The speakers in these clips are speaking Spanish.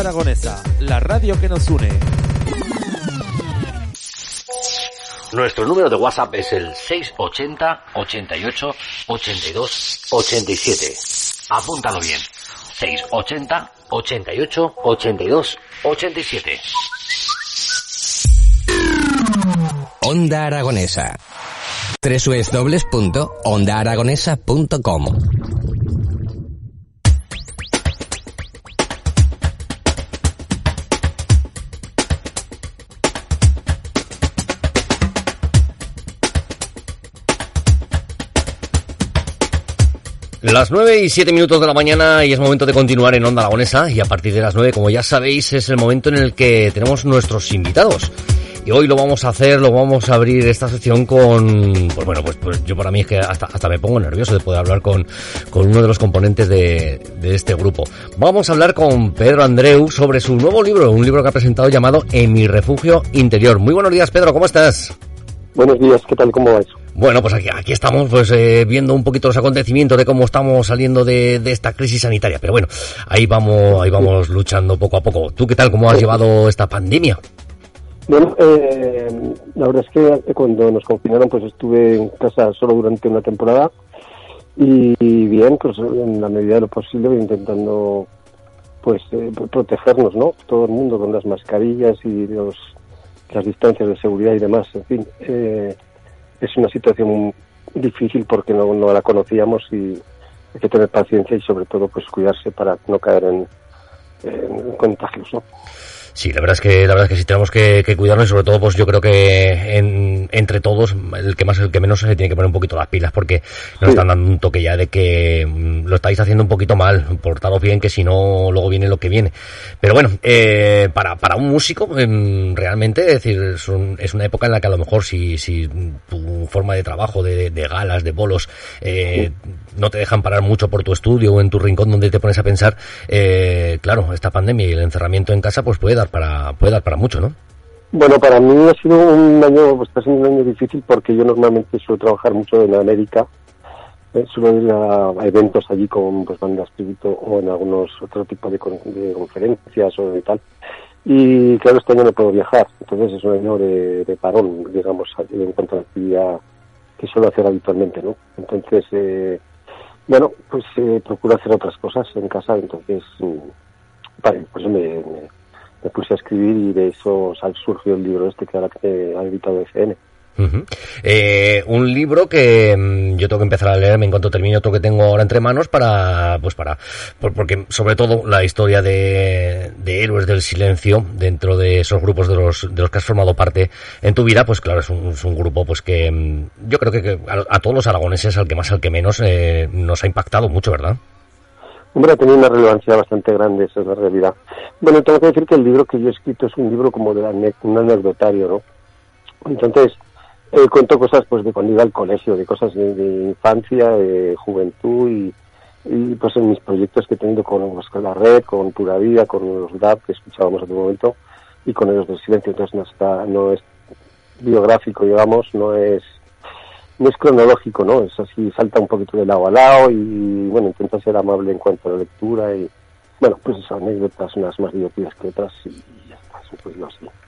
Aragonesa, la radio que nos une. Nuestro número de WhatsApp es el 680 88 82 87. Apúntalo bien. 680 88 82 87. Onda Aragonesa. www.ondaaragonesa.com Las 9 y 7 minutos de la mañana y es momento de continuar en Onda Aragonesa y a partir de las 9, como ya sabéis, es el momento en el que tenemos nuestros invitados. Y hoy lo vamos a hacer, lo vamos a abrir esta sección con, pues bueno, pues, pues yo para mí es que hasta, hasta me pongo nervioso de poder hablar con, con uno de los componentes de, de este grupo. Vamos a hablar con Pedro Andreu sobre su nuevo libro, un libro que ha presentado llamado En mi refugio interior. Muy buenos días, Pedro, ¿cómo estás? Buenos días, ¿qué tal? ¿Cómo vais? Bueno, pues aquí, aquí estamos pues eh, viendo un poquito los acontecimientos de cómo estamos saliendo de, de, esta crisis sanitaria. Pero bueno, ahí vamos, ahí vamos luchando poco a poco. ¿Tú qué tal? ¿Cómo has llevado esta pandemia? Bueno, eh, la verdad es que cuando nos confinaron pues estuve en casa solo durante una temporada y, bien, pues en la medida de lo posible intentando pues eh, protegernos, ¿no? Todo el mundo con las mascarillas y los, las distancias de seguridad y demás. En fin, eh, es una situación difícil porque no, no la conocíamos y hay que tener paciencia y sobre todo pues cuidarse para no caer en, en contagios, ¿no? Sí, la verdad es que la verdad es que sí tenemos que, que cuidarnos y sobre todo pues yo creo que en, entre todos el que más el que menos se tiene que poner un poquito las pilas porque nos sí. están dando un toque ya de que mm, lo estáis haciendo un poquito mal, portaros bien que si no luego viene lo que viene. Pero bueno, eh, para, para un músico eh, realmente es decir es, un, es, una época en la que a lo mejor si, si tu forma de trabajo de, de galas, de bolos eh, sí. no te dejan parar mucho por tu estudio o en tu rincón donde te pones a pensar, eh, claro, esta pandemia y el encerramiento en casa pues puede para puede dar para mucho, ¿no? Bueno, para mí ha sido un año, pues está siendo un año difícil porque yo normalmente suelo trabajar mucho en América, eh, suelo ir a, eventos allí con pues bandas tributo o en algunos otro tipo de, con, de, conferencias o de tal. Y claro, este año no puedo viajar, entonces es un año de, de parón, digamos, en cuanto a la actividad que suelo hacer habitualmente, ¿no? Entonces, eh, bueno, pues eh, procuro hacer otras cosas en casa, entonces, vale, pues me me puse a escribir y de eso el libro este que ha editado eh, un libro que mmm, yo tengo que empezar a leerme en cuanto termine otro que tengo ahora entre manos para, pues para, por, porque sobre todo la historia de, de, héroes del silencio dentro de esos grupos de los, de los que has formado parte en tu vida, pues claro, es un, es un grupo pues que mmm, yo creo que, que a, a, todos los aragoneses, al que más, al que menos, eh, nos ha impactado mucho, ¿verdad? Hombre, ha tenido una relevancia bastante grande, esa es la realidad. Bueno, tengo que decir que el libro que yo he escrito es un libro como de un anecdotario, ¿no? Entonces, eh, cuento cosas pues de cuando iba al colegio, de cosas de, de infancia, de juventud y, y, pues en mis proyectos que he tenido con, pues, con la red, con Pura Vida, con los DAP que escuchábamos en un momento y con ellos del silencio. Entonces no, está, no es biográfico, digamos, no es no es cronológico, ¿no? Es así, salta un poquito de lado a lado y, bueno, intenta ser amable en cuanto a la lectura y, bueno, pues anécdotas, unas más divertidas que otras y pues.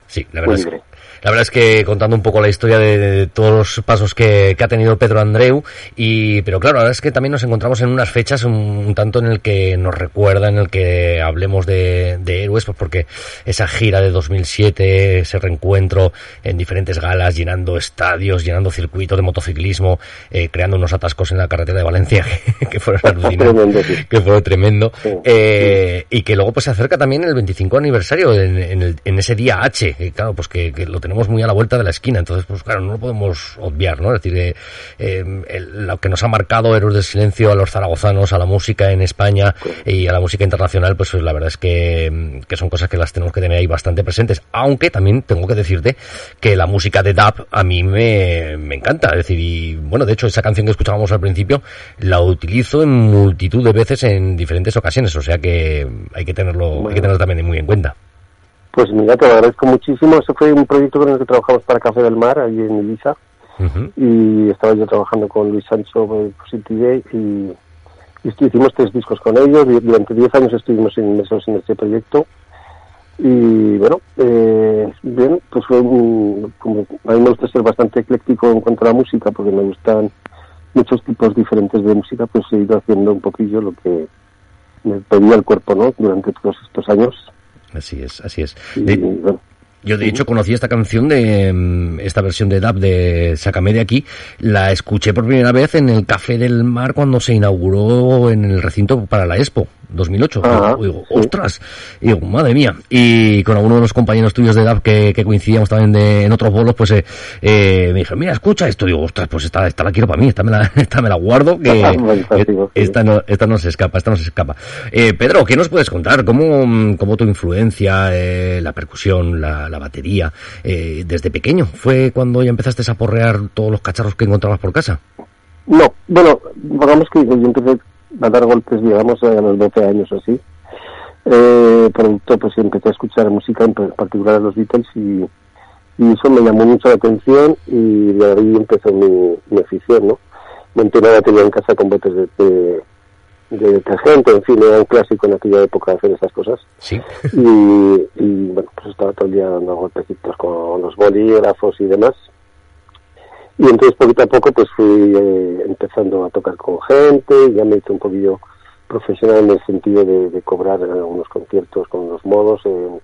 Sí, la verdad, es que, la verdad es que contando un poco la historia de, de todos los pasos que, que, ha tenido Pedro Andreu, y pero claro, la verdad es que también nos encontramos en unas fechas un, un tanto en el que nos recuerda, en el que hablemos de, de, héroes, pues porque esa gira de 2007, ese reencuentro en diferentes galas, llenando estadios, llenando circuitos de motociclismo, eh, creando unos atascos en la carretera de Valencia que, que fueron alucinantes, sí. que fue tremendo, sí, eh, sí. y que luego pues se acerca también el 25 aniversario en, en, el, en ese día H, claro, pues que, que, lo tenemos muy a la vuelta de la esquina, entonces pues claro, no lo podemos obviar, ¿no? Es decir, eh, eh, el, lo que nos ha marcado Héroes del Silencio a los zaragozanos, a la música en España y a la música internacional, pues la verdad es que, que son cosas que las tenemos que tener ahí bastante presentes, aunque también tengo que decirte que la música de DAP a mí me, me encanta, es decir, y bueno, de hecho esa canción que escuchábamos al principio la utilizo en multitud de veces en diferentes ocasiones, o sea que hay que tenerlo, bueno. hay que tenerlo también muy en cuenta. Pues mira, te lo agradezco muchísimo. Ese fue un proyecto con el que trabajamos para Café del Mar, allí en Ibiza. Uh -huh. Y estaba yo trabajando con Luis Sancho Positive y, y hicimos tres discos con ellos. Durante diez años estuvimos inmersos en este proyecto. Y bueno, eh, bien, pues fue un, como a mí me gusta ser bastante ecléctico en cuanto a la música, porque me gustan muchos tipos diferentes de música, pues he ido haciendo un poquillo lo que me pedía el cuerpo, ¿no? Durante todos estos años. Así es, así es. Yo de hecho conocí esta canción de mm, esta versión de DAB de Sácame de aquí, la escuché por primera vez en el Café del Mar cuando se inauguró en el recinto para la Expo 2008. y digo, ostras, digo, madre mía. Y con alguno de los compañeros tuyos de DAB que, coincidíamos también de, en otros bolos, pues eh, eh, me dijeron, mira, escucha esto. Digo, ostras, pues esta, esta la quiero para mí, esta me la, esta me la guardo, que esta, no, esta no se escapa, esta no se escapa. Eh, Pedro, ¿qué nos puedes contar? ¿Cómo, cómo tu influencia, eh, la percusión, la la batería, eh, desde pequeño? ¿Fue cuando ya empezaste a porrear todos los cacharros que encontrabas por casa? No, bueno, digamos que yo empecé a dar golpes, digamos, a los 12 años o así. Eh, pronto pues empecé a escuchar música, en particular a los Beatles, y, eso me llamó mucho la atención y de ahí empezó mi, mi afición, ¿no? Monté una batería en casa con botes de de detergente, en fin, era un clásico en aquella época hacer esas cosas. Sí. Y, bueno, pues estaba todo el día dando golpecitos con los bolígrafos y demás. Y entonces poquito a poco pues fui eh, empezando a tocar con gente, ya me hice un poquillo profesional en el sentido de, cobrar algunos conciertos con los modos en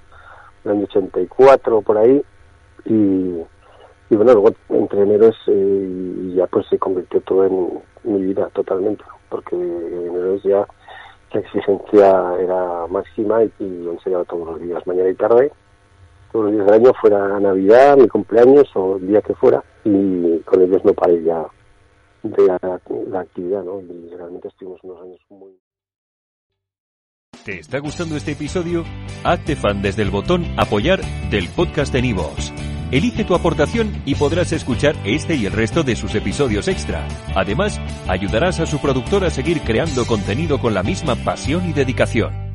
el año 84 por ahí. Y, y bueno, luego entre enero eh, ya pues se convirtió todo en mi vida totalmente porque en ya la exigencia era máxima y, y enseñaba todos los días, mañana y tarde, todos los días del año, fuera Navidad, mi cumpleaños o el día que fuera, y con ellos no paré ya de la, actividad, ¿no? Y realmente estuvimos unos años muy... ¿Te está gustando este episodio? Hazte fan desde el botón apoyar del podcast de Nivos. Elige tu aportación y podrás escuchar este y el resto de sus episodios extra. Además, ayudarás a su productor a seguir creando contenido con la misma pasión y dedicación.